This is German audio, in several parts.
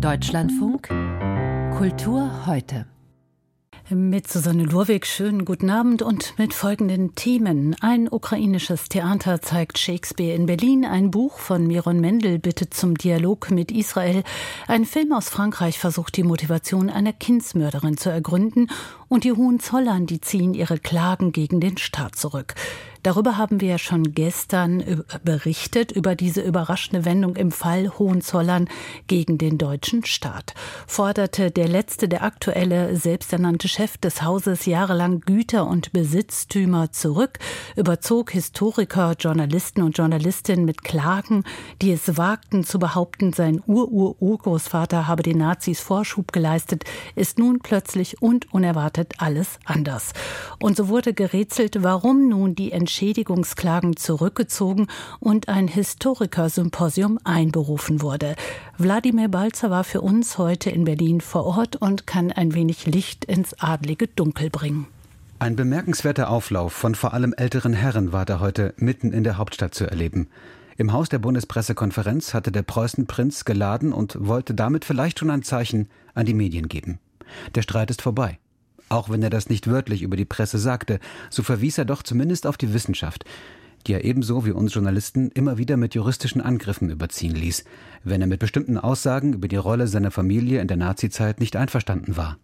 Deutschlandfunk Kultur heute. Mit Susanne Lurwig, schönen guten Abend und mit folgenden Themen. Ein ukrainisches Theater zeigt Shakespeare in Berlin, ein Buch von Miron Mendel bittet zum Dialog mit Israel, ein Film aus Frankreich versucht die Motivation einer Kindsmörderin zu ergründen und die Hohenzollern, die ziehen ihre Klagen gegen den Staat zurück. Darüber haben wir ja schon gestern berichtet, über diese überraschende Wendung im Fall Hohenzollern gegen den deutschen Staat. Forderte der letzte, der aktuelle selbsternannte Chef des Hauses jahrelang Güter und Besitztümer zurück, überzog Historiker, Journalisten und Journalistinnen mit Klagen, die es wagten zu behaupten, sein Ur-Ur-Urgroßvater habe den Nazis Vorschub geleistet, ist nun plötzlich und unerwartet alles anders. Und so wurde gerätselt, warum nun die Entschädigungsklagen zurückgezogen und ein Historikersymposium einberufen wurde. Wladimir Balzer war für uns heute in Berlin vor Ort und kann ein wenig Licht ins adlige Dunkel bringen. Ein bemerkenswerter Auflauf von vor allem älteren Herren war da heute mitten in der Hauptstadt zu erleben. Im Haus der Bundespressekonferenz hatte der Preußenprinz geladen und wollte damit vielleicht schon ein Zeichen an die Medien geben. Der Streit ist vorbei. Auch wenn er das nicht wörtlich über die Presse sagte, so verwies er doch zumindest auf die Wissenschaft, die er ebenso wie uns Journalisten immer wieder mit juristischen Angriffen überziehen ließ, wenn er mit bestimmten Aussagen über die Rolle seiner Familie in der Nazizeit nicht einverstanden war.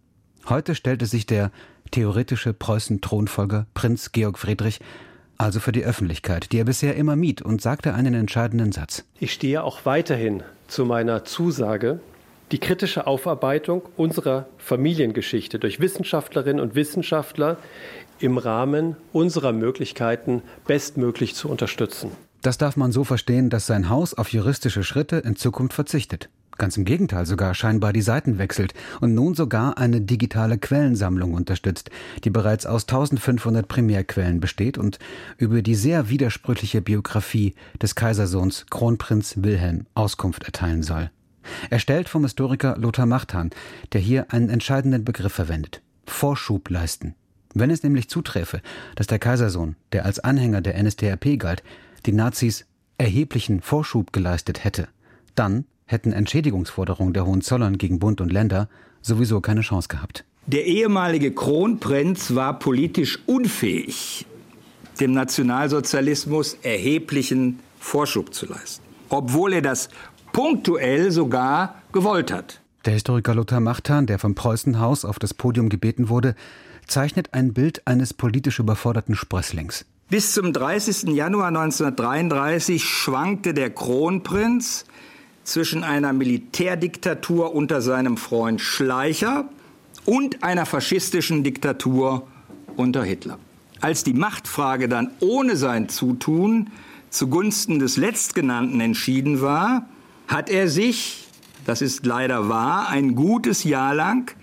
Heute stellte sich der theoretische Preußen-Thronfolger Prinz Georg Friedrich also für die Öffentlichkeit, die er bisher immer mied, und sagte einen entscheidenden Satz. Ich stehe auch weiterhin zu meiner Zusage, die kritische Aufarbeitung unserer Familiengeschichte durch Wissenschaftlerinnen und Wissenschaftler im Rahmen unserer Möglichkeiten bestmöglich zu unterstützen. Das darf man so verstehen, dass sein Haus auf juristische Schritte in Zukunft verzichtet. Ganz im Gegenteil sogar scheinbar die Seiten wechselt und nun sogar eine digitale Quellensammlung unterstützt, die bereits aus 1500 Primärquellen besteht und über die sehr widersprüchliche Biografie des Kaisersohns Kronprinz Wilhelm Auskunft erteilen soll. Erstellt vom Historiker Lothar Machtan, der hier einen entscheidenden Begriff verwendet. Vorschub leisten. Wenn es nämlich zuträfe, dass der Kaisersohn, der als Anhänger der NSDAP galt, die Nazis erheblichen Vorschub geleistet hätte, dann hätten Entschädigungsforderungen der Hohenzollern gegen Bund und Länder sowieso keine Chance gehabt. Der ehemalige Kronprinz war politisch unfähig, dem Nationalsozialismus erheblichen Vorschub zu leisten. Obwohl er das punktuell sogar gewollt hat. Der Historiker Lothar Machtan, der vom Preußenhaus auf das Podium gebeten wurde, zeichnet ein Bild eines politisch überforderten Sprösslings. Bis zum 30. Januar 1933 schwankte der Kronprinz zwischen einer Militärdiktatur unter seinem Freund Schleicher und einer faschistischen Diktatur unter Hitler. Als die Machtfrage dann ohne sein Zutun zugunsten des Letztgenannten entschieden war, hat er sich, das ist leider wahr, ein gutes Jahr lang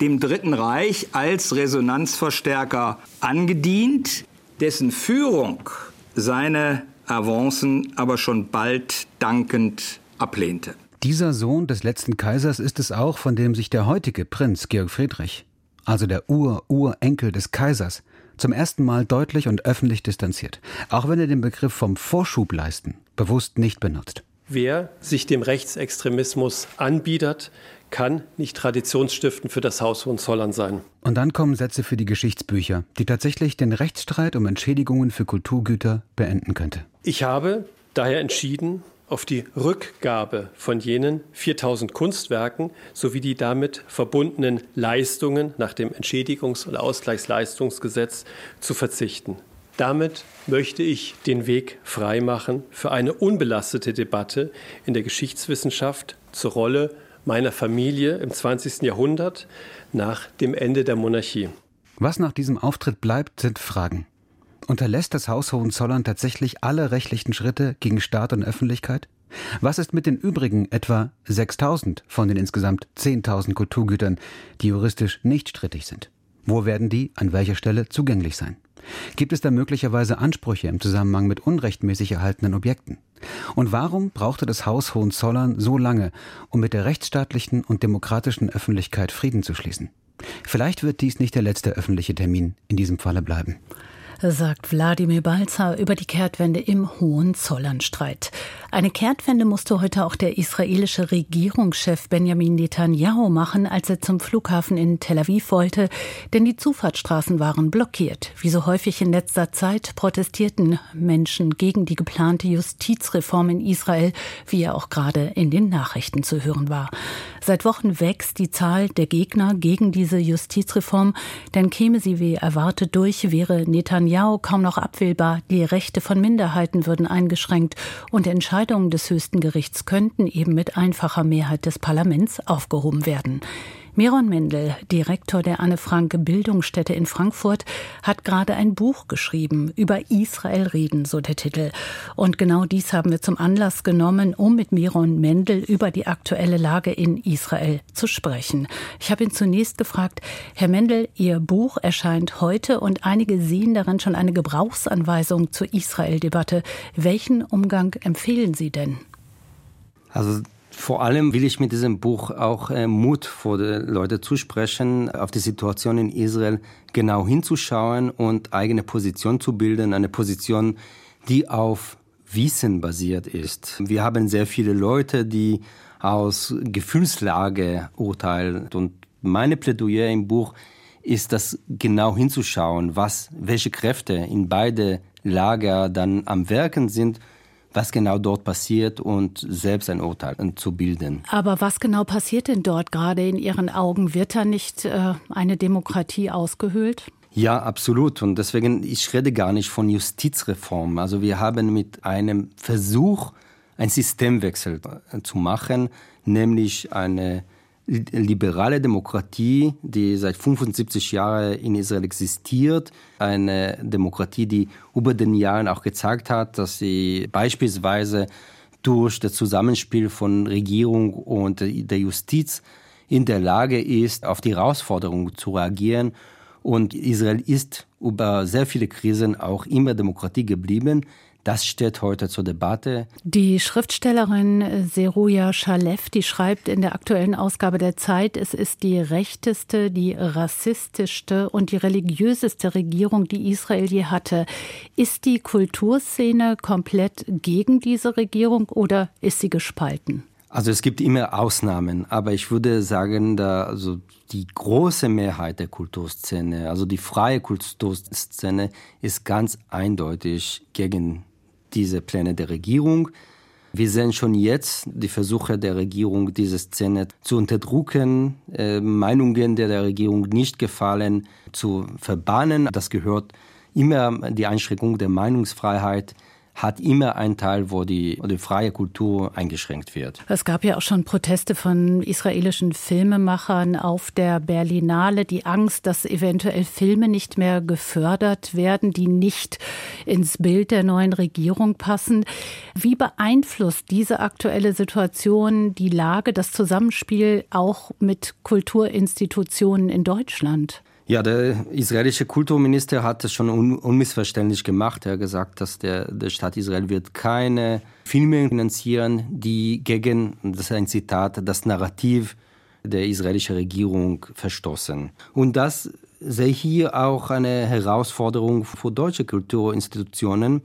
dem Dritten Reich als Resonanzverstärker angedient, dessen Führung seine Avancen aber schon bald dankend ablehnte. Dieser Sohn des letzten Kaisers ist es auch, von dem sich der heutige Prinz Georg Friedrich, also der Ur-Urenkel des Kaisers, zum ersten Mal deutlich und öffentlich distanziert, auch wenn er den Begriff vom Vorschub leisten bewusst nicht benutzt. Wer sich dem Rechtsextremismus anbietet, kann nicht traditionsstiftend für das Haus Hohenzollern sein. Und dann kommen Sätze für die Geschichtsbücher, die tatsächlich den Rechtsstreit um Entschädigungen für Kulturgüter beenden könnte. Ich habe daher entschieden, auf die Rückgabe von jenen 4000 Kunstwerken sowie die damit verbundenen Leistungen nach dem Entschädigungs- und Ausgleichsleistungsgesetz zu verzichten. Damit möchte ich den Weg freimachen für eine unbelastete Debatte in der Geschichtswissenschaft zur Rolle meiner Familie im 20. Jahrhundert nach dem Ende der Monarchie. Was nach diesem Auftritt bleibt, sind Fragen. Unterlässt das Haus Hohenzollern tatsächlich alle rechtlichen Schritte gegen Staat und Öffentlichkeit? Was ist mit den übrigen etwa 6000 von den insgesamt 10.000 Kulturgütern, die juristisch nicht strittig sind? Wo werden die an welcher Stelle zugänglich sein? Gibt es da möglicherweise Ansprüche im Zusammenhang mit unrechtmäßig erhaltenen Objekten? Und warum brauchte das Haus Hohenzollern so lange, um mit der rechtsstaatlichen und demokratischen Öffentlichkeit Frieden zu schließen? Vielleicht wird dies nicht der letzte öffentliche Termin in diesem Falle bleiben. Sagt Wladimir Balzer über die Kehrtwende im Hohenzollernstreit. Eine Kehrtwende musste heute auch der israelische Regierungschef Benjamin Netanyahu machen, als er zum Flughafen in Tel Aviv wollte, denn die Zufahrtsstraßen waren blockiert. Wie so häufig in letzter Zeit protestierten Menschen gegen die geplante Justizreform in Israel, wie er auch gerade in den Nachrichten zu hören war. Seit Wochen wächst die Zahl der Gegner gegen diese Justizreform, denn käme sie wie erwartet durch, wäre Netanyahu kaum noch abwählbar, die Rechte von Minderheiten würden eingeschränkt und Entscheidungen des höchsten Gerichts könnten eben mit einfacher Mehrheit des Parlaments aufgehoben werden. Miron Mendel, Direktor der Anne Frank Bildungsstätte in Frankfurt, hat gerade ein Buch geschrieben über Israel reden, so der Titel. Und genau dies haben wir zum Anlass genommen, um mit Miron Mendel über die aktuelle Lage in Israel zu sprechen. Ich habe ihn zunächst gefragt, Herr Mendel, Ihr Buch erscheint heute und einige sehen darin schon eine Gebrauchsanweisung zur Israel-Debatte. Welchen Umgang empfehlen Sie denn? Also vor allem will ich mit diesem Buch auch äh, Mut vor die Leute zusprechen, auf die Situation in Israel genau hinzuschauen und eigene Position zu bilden, eine Position, die auf Wissen basiert ist. Wir haben sehr viele Leute, die aus Gefühlslage urteilen und meine Plädoyer im Buch ist das genau hinzuschauen, was, welche Kräfte in beide Lager dann am Werken sind was genau dort passiert und selbst ein Urteil zu bilden. Aber was genau passiert denn dort gerade in Ihren Augen? Wird da nicht äh, eine Demokratie ausgehöhlt? Ja, absolut. Und deswegen, ich rede gar nicht von Justizreform. Also wir haben mit einem Versuch, ein Systemwechsel zu machen, nämlich eine liberale Demokratie, die seit 75 Jahren in Israel existiert. Eine Demokratie, die über den Jahren auch gezeigt hat, dass sie beispielsweise durch das Zusammenspiel von Regierung und der Justiz in der Lage ist, auf die Herausforderungen zu reagieren. Und Israel ist über sehr viele Krisen auch immer Demokratie geblieben. Das steht heute zur Debatte. Die Schriftstellerin Seruja Shalev, die schreibt in der aktuellen Ausgabe der Zeit, es ist die rechteste, die rassistischste und die religiöseste Regierung, die Israel je hatte. Ist die Kulturszene komplett gegen diese Regierung oder ist sie gespalten? Also es gibt immer Ausnahmen, aber ich würde sagen, da also die große Mehrheit der Kulturszene, also die freie Kulturszene, ist ganz eindeutig gegen diese Pläne der Regierung. Wir sehen schon jetzt die Versuche der Regierung, diese Szene zu unterdrücken, äh, Meinungen, die der Regierung nicht gefallen, zu verbannen. Das gehört immer die Einschränkung der Meinungsfreiheit hat immer einen Teil, wo die, die freie Kultur eingeschränkt wird. Es gab ja auch schon Proteste von israelischen Filmemachern auf der Berlinale, die Angst, dass eventuell Filme nicht mehr gefördert werden, die nicht ins Bild der neuen Regierung passen. Wie beeinflusst diese aktuelle Situation die Lage, das Zusammenspiel auch mit Kulturinstitutionen in Deutschland? Ja, der israelische Kulturminister hat es schon un unmissverständlich gemacht. Er hat gesagt, dass der, der Staat Israel wird keine Filme finanzieren, die gegen, das ist ein Zitat, das Narrativ der israelischen Regierung verstoßen. Und das sehe hier auch eine Herausforderung für deutsche Kulturinstitutionen.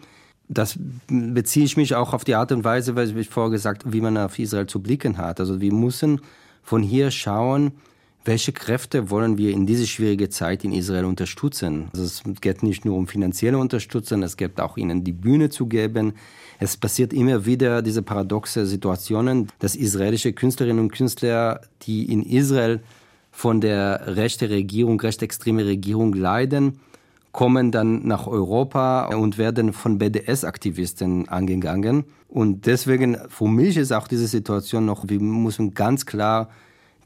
Das beziehe ich mich auch auf die Art und Weise, weil ich vorher wie man auf Israel zu blicken hat. Also wir müssen von hier schauen, welche Kräfte wollen wir in diese schwierige Zeit in Israel unterstützen? Also es geht nicht nur um finanzielle Unterstützung, es geht auch ihnen die Bühne zu geben. Es passiert immer wieder diese paradoxe Situationen, dass israelische Künstlerinnen und Künstler, die in Israel von der rechten Regierung, rechtsextreme Regierung leiden, kommen dann nach Europa und werden von BDS-Aktivisten angegangen. Und deswegen, für mich ist auch diese Situation noch, wir müssen ganz klar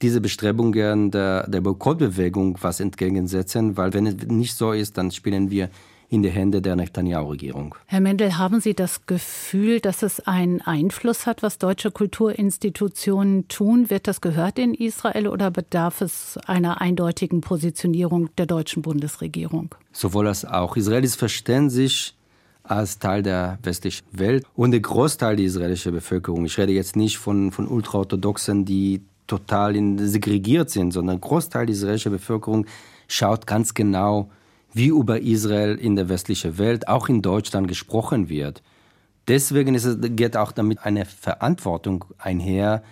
diese Bestrebungen der, der Boykottbewegung was entgegensetzen, weil wenn es nicht so ist, dann spielen wir in die Hände der Netanyahu-Regierung. Herr Mendel, haben Sie das Gefühl, dass es einen Einfluss hat, was deutsche Kulturinstitutionen tun? Wird das gehört in Israel oder bedarf es einer eindeutigen Positionierung der deutschen Bundesregierung? Sowohl als auch. Israel ist verständlich als Teil der westlichen Welt und der Großteil der israelischen Bevölkerung. Ich rede jetzt nicht von, von Ultraorthodoxen, die total segregiert sind, sondern ein Großteil der israelischen Bevölkerung schaut ganz genau, wie über Israel in der westlichen Welt, auch in Deutschland gesprochen wird. Deswegen es, geht auch damit eine Verantwortung einher,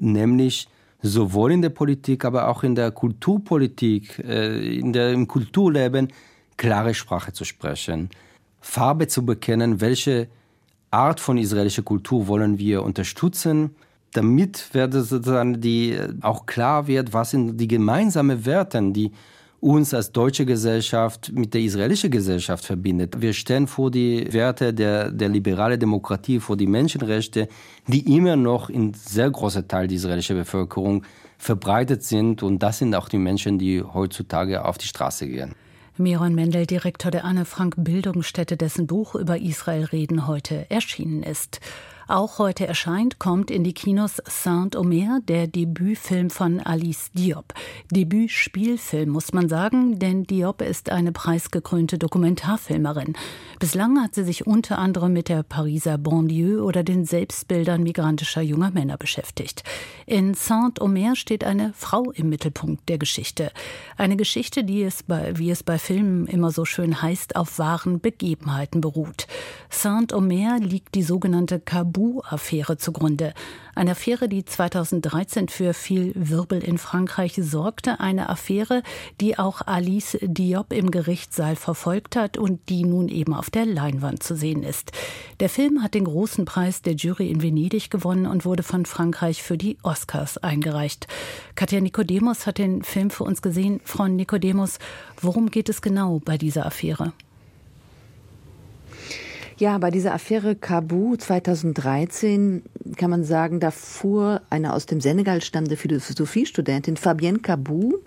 nämlich sowohl in der Politik, aber auch in der Kulturpolitik, äh, in der, im Kulturleben klare Sprache zu sprechen, Farbe zu bekennen, welche Art von israelischer Kultur wollen wir unterstützen, damit wird sozusagen die, auch klar wird, was sind die gemeinsamen Werte, die uns als deutsche Gesellschaft mit der israelischen Gesellschaft verbindet. Wir stehen vor die Werte der, der liberalen Demokratie, vor die Menschenrechte, die immer noch in sehr großer Teil der israelischen Bevölkerung verbreitet sind. Und das sind auch die Menschen, die heutzutage auf die Straße gehen. Miron Mendel, Direktor der Anne Frank Bildungsstätte, dessen Buch über Israel reden heute erschienen ist. Auch heute erscheint, kommt in die Kinos Saint-Omer, der Debütfilm von Alice Diop. Debütspielfilm, muss man sagen, denn Diop ist eine preisgekrönte Dokumentarfilmerin. Bislang hat sie sich unter anderem mit der Pariser Banlieue oder den Selbstbildern migrantischer junger Männer beschäftigt. In Saint-Omer steht eine Frau im Mittelpunkt der Geschichte. Eine Geschichte, die es bei, wie es bei Filmen immer so schön heißt, auf wahren Begebenheiten beruht. Saint-Omer liegt die sogenannte Kabul Tabu-Affäre zugrunde. Eine Affäre, die 2013 für viel Wirbel in Frankreich sorgte. Eine Affäre, die auch Alice Diop im Gerichtssaal verfolgt hat und die nun eben auf der Leinwand zu sehen ist. Der Film hat den großen Preis der Jury in Venedig gewonnen und wurde von Frankreich für die Oscars eingereicht. Katja Nicodemus hat den Film für uns gesehen. Frau Nicodemus, worum geht es genau bei dieser Affäre? Ja, bei dieser Affäre Kabu 2013 kann man sagen, da fuhr eine aus dem Senegal stammende Philosophiestudentin Fabienne Kabu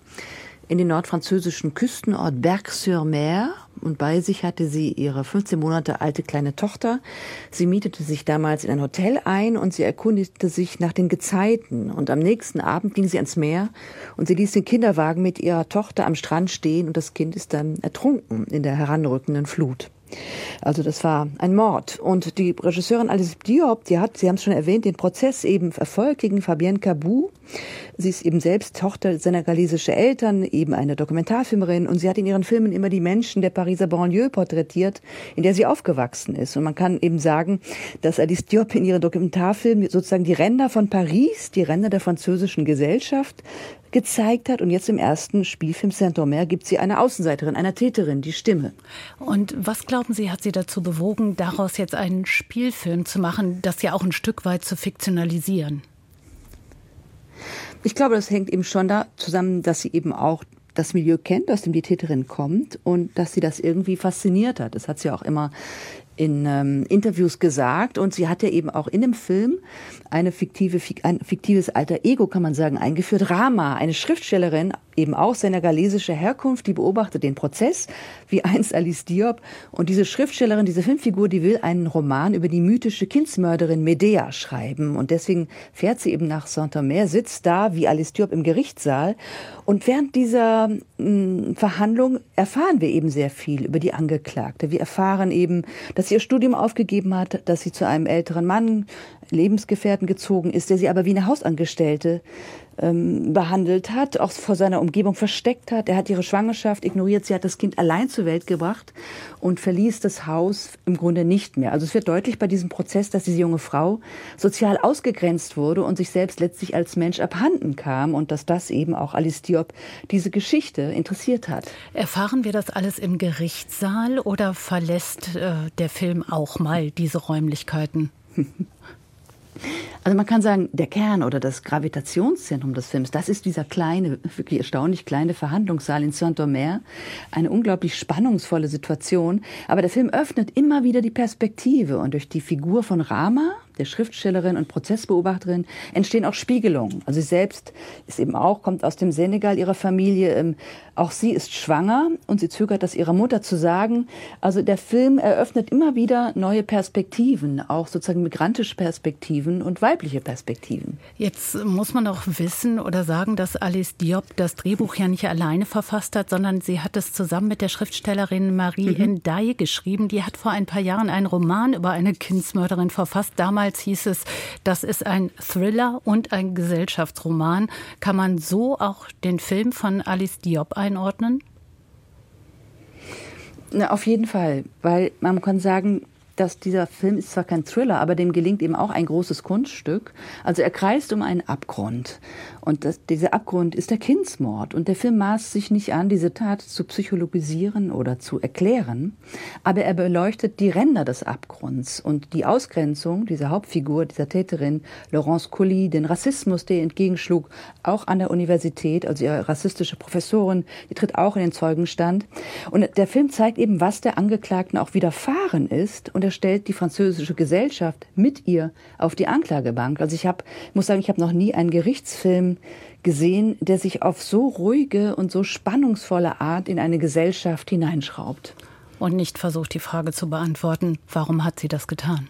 in den nordfranzösischen Küstenort Berck-sur-Mer und bei sich hatte sie ihre 15 Monate alte kleine Tochter. Sie mietete sich damals in ein Hotel ein und sie erkundigte sich nach den Gezeiten. Und am nächsten Abend ging sie ans Meer und sie ließ den Kinderwagen mit ihrer Tochter am Strand stehen und das Kind ist dann ertrunken in der heranrückenden Flut. Also das war ein Mord. Und die Regisseurin Alice Diop, die hat, Sie haben es schon erwähnt, den Prozess eben verfolgt gegen Fabienne Cabou. Sie ist eben selbst Tochter senegalesischer Eltern, eben eine Dokumentarfilmerin und sie hat in ihren Filmen immer die Menschen der Pariser Banlieue porträtiert, in der sie aufgewachsen ist. Und man kann eben sagen, dass Alice Diop in ihren Dokumentarfilmen sozusagen die Ränder von Paris, die Ränder der französischen Gesellschaft gezeigt hat. Und jetzt im ersten Spielfilm Saint-Omer gibt sie eine Außenseiterin, einer Täterin, die Stimme. Und was glauben Sie, hat Sie dazu bewogen, daraus jetzt einen Spielfilm zu machen, das ja auch ein Stück weit zu fiktionalisieren? Ich glaube, das hängt eben schon da zusammen, dass sie eben auch das Milieu kennt, aus dem die Täterin kommt und dass sie das irgendwie fasziniert hat. Das hat sie auch immer in ähm, Interviews gesagt und sie hat ja eben auch in dem Film eine fiktive, ein fiktives alter Ego, kann man sagen, eingeführt. Rama, eine Schriftstellerin, eben auch senegalesischer Herkunft, die beobachtet den Prozess, wie einst Alice Diop. Und diese Schriftstellerin, diese Filmfigur, die will einen Roman über die mythische Kindsmörderin Medea schreiben. Und deswegen fährt sie eben nach Saint-Omer, sitzt da wie Alice Diop im Gerichtssaal. Und während dieser mh, hm, Verhandlung erfahren wir eben sehr viel über die Angeklagte. Wir erfahren eben, dass sie ihr Studium aufgegeben hat, dass sie zu einem älteren Mann, Lebensgefährten gezogen ist, der sie aber wie eine Hausangestellte ähm, behandelt hat, auch vor seiner Umgebung versteckt hat. Er hat ihre Schwangerschaft ignoriert. Sie hat das Kind allein zur Welt gebracht und verließ das Haus im Grunde nicht mehr. Also es wird deutlich bei diesem Prozess, dass diese junge Frau sozial ausgegrenzt wurde und sich selbst letztlich als Mensch abhanden kam und dass das eben auch Alice Diop diese Geschichte interessiert hat. Erfahren wir das alles im Gerichtssaal oder verlässt äh, der Film auch mal diese Räumlichkeiten? Also man kann sagen, der Kern oder das Gravitationszentrum des Films, das ist dieser kleine, wirklich erstaunlich kleine Verhandlungssaal in Saint-Omer. Eine unglaublich spannungsvolle Situation. Aber der Film öffnet immer wieder die Perspektive und durch die Figur von Rama, der Schriftstellerin und Prozessbeobachterin, entstehen auch Spiegelungen. Also sie selbst ist eben auch, kommt aus dem Senegal, ihrer Familie. Ähm, auch sie ist schwanger und sie zögert das ihrer Mutter zu sagen. Also der Film eröffnet immer wieder neue Perspektiven, auch sozusagen migrantische Perspektiven und weibliche Perspektiven. Jetzt muss man auch wissen oder sagen, dass Alice Diop das Drehbuch ja nicht alleine verfasst hat, sondern sie hat es zusammen mit der Schriftstellerin Marie mhm. Ndiaye geschrieben. Die hat vor ein paar Jahren einen Roman über eine Kindsmörderin verfasst. Damals Damals hieß es, das ist ein Thriller und ein Gesellschaftsroman. Kann man so auch den Film von Alice Diop einordnen? Na, auf jeden Fall, weil man kann sagen, dass dieser Film ist zwar kein Thriller, aber dem gelingt eben auch ein großes Kunststück. Also er kreist um einen Abgrund. Und das, dieser Abgrund ist der Kindsmord. Und der Film maßt sich nicht an, diese Tat zu psychologisieren oder zu erklären, aber er beleuchtet die Ränder des Abgrunds und die Ausgrenzung dieser Hauptfigur, dieser Täterin, Laurence Colli, den Rassismus, der entgegenschlug, auch an der Universität, also ihre rassistische Professorin, die tritt auch in den Zeugenstand. Und der Film zeigt eben, was der Angeklagten auch widerfahren ist und er stellt die französische Gesellschaft mit ihr auf die Anklagebank. Also ich habe, muss sagen, ich habe noch nie einen Gerichtsfilm gesehen, der sich auf so ruhige und so spannungsvolle Art in eine Gesellschaft hineinschraubt. Und nicht versucht, die Frage zu beantworten, warum hat sie das getan?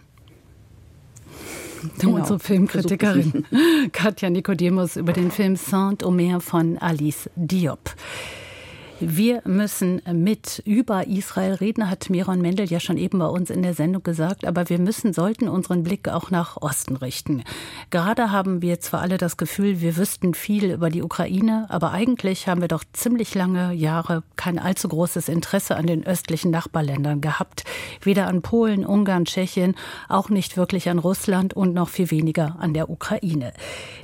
Genau, Unsere Filmkritikerin Katja Nicodemus über den Film Saint-Omer von Alice Diop. Wir müssen mit über Israel reden, hat Miron Mendel ja schon eben bei uns in der Sendung gesagt, aber wir müssen, sollten unseren Blick auch nach Osten richten. Gerade haben wir zwar alle das Gefühl, wir wüssten viel über die Ukraine, aber eigentlich haben wir doch ziemlich lange Jahre kein allzu großes Interesse an den östlichen Nachbarländern gehabt. Weder an Polen, Ungarn, Tschechien, auch nicht wirklich an Russland und noch viel weniger an der Ukraine.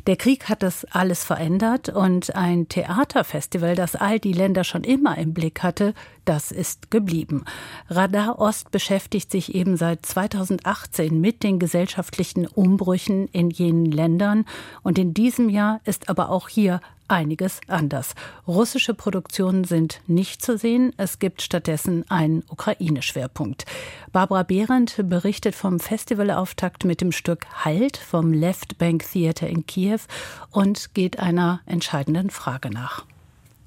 Der Krieg hat das alles verändert und ein Theaterfestival, das all die Länder schon immer im Blick hatte, das ist geblieben. Radar Ost beschäftigt sich eben seit 2018 mit den gesellschaftlichen Umbrüchen in jenen Ländern und in diesem Jahr ist aber auch hier einiges anders. Russische Produktionen sind nicht zu sehen. Es gibt stattdessen einen Ukraine-Schwerpunkt. Barbara Behrendt berichtet vom Festivalauftakt mit dem Stück Halt vom Left Bank Theater in Kiew und geht einer entscheidenden Frage nach.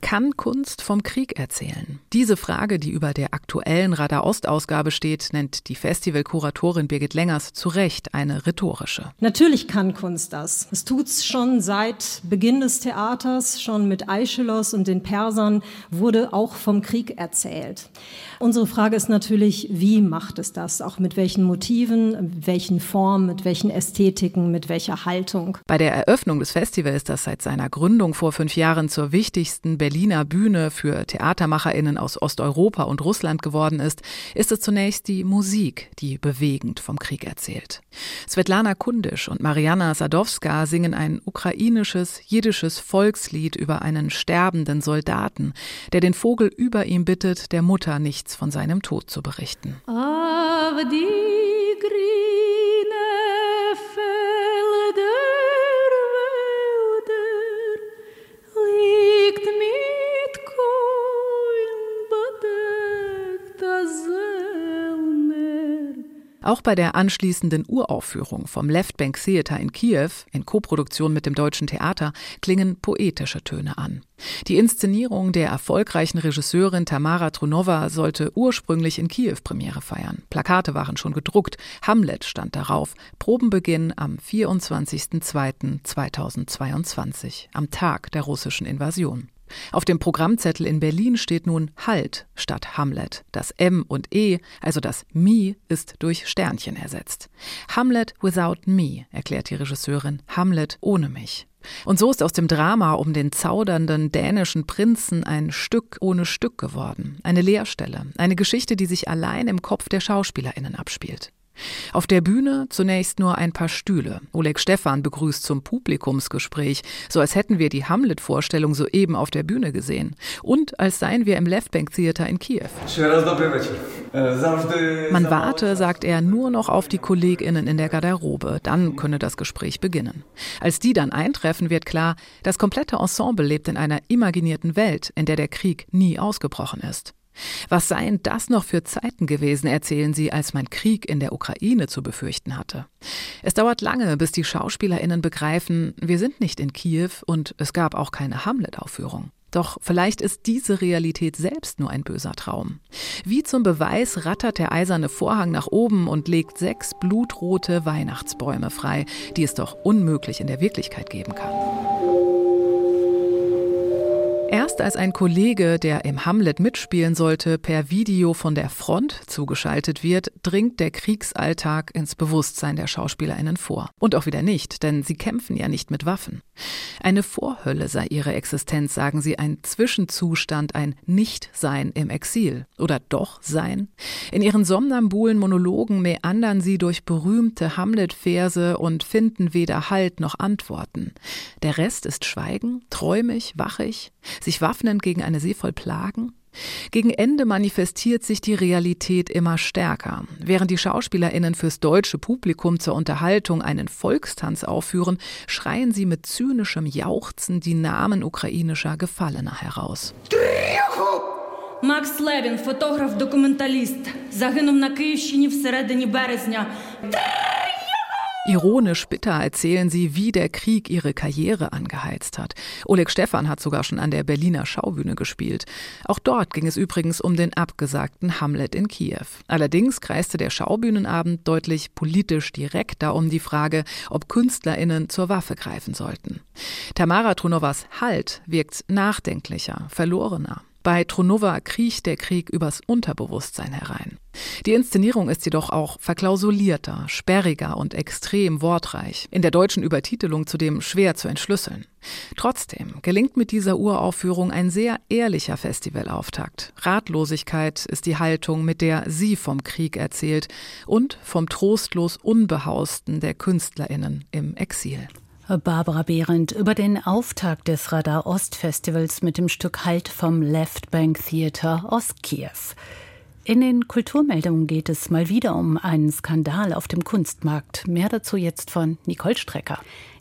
Kann Kunst vom Krieg erzählen? Diese Frage, die über der aktuellen Radar Ost-Ausgabe steht, nennt die Festivalkuratorin Birgit Längers zu Recht eine rhetorische. Natürlich kann Kunst das. Es tut's schon seit Beginn des Theaters, schon mit Aeschylus und den Persern wurde auch vom Krieg erzählt. Unsere Frage ist natürlich, wie macht es das? Auch mit welchen Motiven, mit welchen Formen, mit welchen Ästhetiken, mit welcher Haltung? Bei der Eröffnung des Festivals, das seit seiner Gründung vor fünf Jahren zur wichtigsten Berliner Bühne für TheatermacherInnen aus Osteuropa und Russland geworden ist, ist es zunächst die Musik, die bewegend vom Krieg erzählt. Svetlana Kundisch und Mariana Sadowska singen ein ukrainisches, jiddisches Volkslied über einen sterbenden Soldaten, der den Vogel über ihm bittet, der Mutter nichts von seinem Tod zu berichten. Auch bei der anschließenden Uraufführung vom Left Bank Theater in Kiew, in Koproduktion mit dem Deutschen Theater, klingen poetische Töne an. Die Inszenierung der erfolgreichen Regisseurin Tamara Trunova sollte ursprünglich in Kiew Premiere feiern. Plakate waren schon gedruckt, Hamlet stand darauf. Probenbeginn am 24.02.2022, am Tag der russischen Invasion. Auf dem Programmzettel in Berlin steht nun Halt statt Hamlet. Das M und E, also das Me, ist durch Sternchen ersetzt. Hamlet without me, erklärt die Regisseurin. Hamlet ohne mich. Und so ist aus dem Drama um den zaudernden dänischen Prinzen ein Stück ohne Stück geworden. Eine Leerstelle, eine Geschichte, die sich allein im Kopf der SchauspielerInnen abspielt. Auf der Bühne zunächst nur ein paar Stühle. Oleg Stefan begrüßt zum Publikumsgespräch, so als hätten wir die Hamlet-Vorstellung soeben auf der Bühne gesehen. Und als seien wir im Left Bank Theater in Kiew. Man warte, sagt er, nur noch auf die KollegInnen in der Garderobe. Dann könne das Gespräch beginnen. Als die dann eintreffen, wird klar, das komplette Ensemble lebt in einer imaginierten Welt, in der der Krieg nie ausgebrochen ist. Was seien das noch für Zeiten gewesen, erzählen sie, als man Krieg in der Ukraine zu befürchten hatte. Es dauert lange, bis die Schauspielerinnen begreifen, wir sind nicht in Kiew und es gab auch keine Hamlet-Aufführung. Doch vielleicht ist diese Realität selbst nur ein böser Traum. Wie zum Beweis rattert der eiserne Vorhang nach oben und legt sechs blutrote Weihnachtsbäume frei, die es doch unmöglich in der Wirklichkeit geben kann. Erst als ein Kollege, der im Hamlet mitspielen sollte, per Video von der Front zugeschaltet wird, dringt der Kriegsalltag ins Bewusstsein der Schauspielerinnen vor. Und auch wieder nicht, denn sie kämpfen ja nicht mit Waffen. Eine Vorhölle sei ihre Existenz, sagen sie, ein Zwischenzustand, ein Nichtsein im Exil. Oder doch sein? In ihren somnambulen Monologen meandern sie durch berühmte Hamlet-Verse und finden weder Halt noch Antworten. Der Rest ist Schweigen, träumig, wachig, sich waffnend gegen eine See voll Plagen. Gegen Ende manifestiert sich die Realität immer stärker. Während die Schauspielerinnen fürs deutsche Publikum zur Unterhaltung einen Volkstanz aufführen, schreien sie mit zynischem Jauchzen die Namen ukrainischer Gefallener heraus. Макс Левін, фотограф-документаліст, загинув на Київщині всередині березня. Ironisch bitter erzählen sie, wie der Krieg ihre Karriere angeheizt hat. Oleg Stephan hat sogar schon an der Berliner Schaubühne gespielt. Auch dort ging es übrigens um den abgesagten Hamlet in Kiew. Allerdings kreiste der Schaubühnenabend deutlich politisch direkter um die Frage, ob KünstlerInnen zur Waffe greifen sollten. Tamara Trunovas Halt wirkt nachdenklicher, verlorener. Bei Tronova kriecht der Krieg übers Unterbewusstsein herein. Die Inszenierung ist jedoch auch verklausulierter, sperriger und extrem wortreich, in der deutschen Übertitelung zudem schwer zu entschlüsseln. Trotzdem gelingt mit dieser Uraufführung ein sehr ehrlicher Festivalauftakt. Ratlosigkeit ist die Haltung, mit der sie vom Krieg erzählt und vom trostlos Unbehausten der Künstlerinnen im Exil. Barbara Behrendt über den Auftakt des Radar Ost Festivals mit dem Stück Halt vom Left Bank Theater aus Kiew. In den Kulturmeldungen geht es mal wieder um einen Skandal auf dem Kunstmarkt. Mehr dazu jetzt von Nicole Strecker.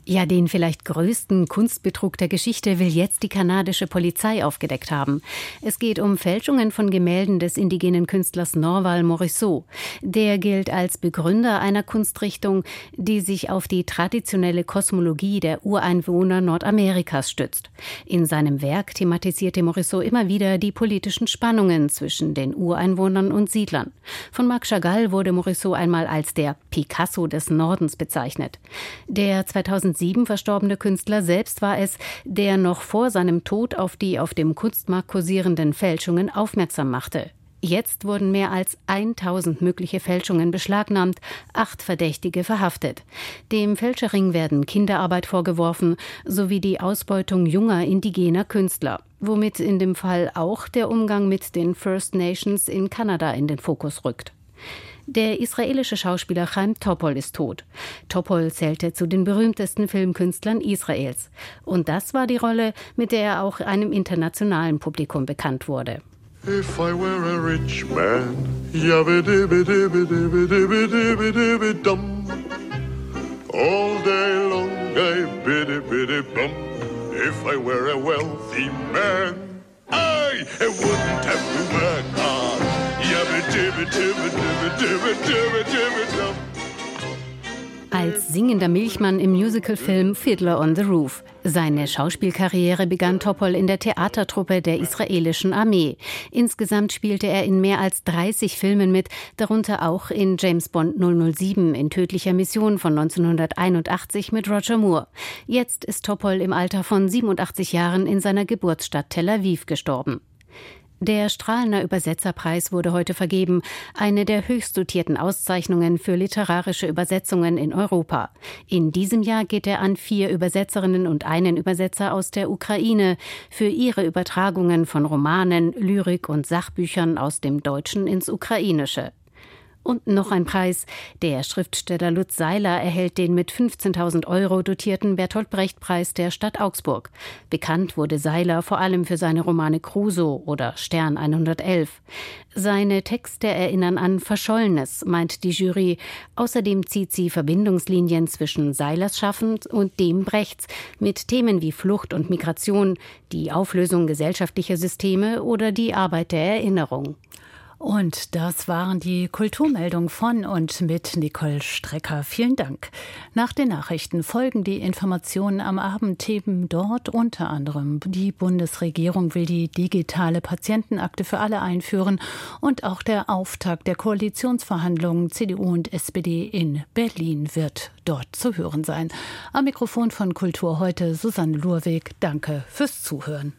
Ja, den vielleicht größten Kunstbetrug der Geschichte will jetzt die kanadische Polizei aufgedeckt haben. Es geht um Fälschungen von Gemälden des indigenen Künstlers Norval Morisot. Der gilt als Begründer einer Kunstrichtung, die sich auf die traditionelle Kosmologie der Ureinwohner Nordamerikas stützt. In seinem Werk thematisierte Morisot immer wieder die politischen Spannungen zwischen den Ureinwohnern und Siedlern. Von Marc Chagall wurde Morisot einmal als der Picasso des Nordens bezeichnet. Der 2000 2007 verstorbene Künstler selbst war es, der noch vor seinem Tod auf die auf dem Kunstmarkt kursierenden Fälschungen aufmerksam machte. Jetzt wurden mehr als 1000 mögliche Fälschungen beschlagnahmt, acht Verdächtige verhaftet. Dem Fälscherring werden Kinderarbeit vorgeworfen sowie die Ausbeutung junger indigener Künstler, womit in dem Fall auch der Umgang mit den First Nations in Kanada in den Fokus rückt. Der israelische Schauspieler Chaim Topol ist tot. Topol zählte zu den berühmtesten Filmkünstlern Israels. Und das war die Rolle, mit der er auch einem internationalen Publikum bekannt wurde. If I were a rich man, dum. All day long I biddy biddy bum. If I were a wealthy man, I wouldn't have to work hard. Als singender Milchmann im Musicalfilm Fiddler on the Roof. Seine Schauspielkarriere begann Topol in der Theatertruppe der israelischen Armee. Insgesamt spielte er in mehr als 30 Filmen mit, darunter auch in James Bond 007 in tödlicher Mission von 1981 mit Roger Moore. Jetzt ist Topol im Alter von 87 Jahren in seiner Geburtsstadt Tel Aviv gestorben. Der Strahlener Übersetzerpreis wurde heute vergeben, eine der höchst dotierten Auszeichnungen für literarische Übersetzungen in Europa. In diesem Jahr geht er an vier Übersetzerinnen und einen Übersetzer aus der Ukraine für ihre Übertragungen von Romanen, Lyrik und Sachbüchern aus dem Deutschen ins Ukrainische. Und noch ein Preis. Der Schriftsteller Lutz Seiler erhält den mit 15.000 Euro dotierten Bertolt Brecht Preis der Stadt Augsburg. Bekannt wurde Seiler vor allem für seine Romane Crusoe oder Stern 111. Seine Texte erinnern an Verschollenes, meint die Jury. Außerdem zieht sie Verbindungslinien zwischen Seilers Schaffen und dem Brechts mit Themen wie Flucht und Migration, die Auflösung gesellschaftlicher Systeme oder die Arbeit der Erinnerung. Und das waren die Kulturmeldungen von und mit Nicole Strecker. Vielen Dank. Nach den Nachrichten folgen die Informationen am Abendthemen dort unter anderem. Die Bundesregierung will die digitale Patientenakte für alle einführen und auch der Auftakt der Koalitionsverhandlungen CDU und SPD in Berlin wird dort zu hören sein. Am Mikrofon von Kultur heute Susanne Lurweg. Danke fürs Zuhören.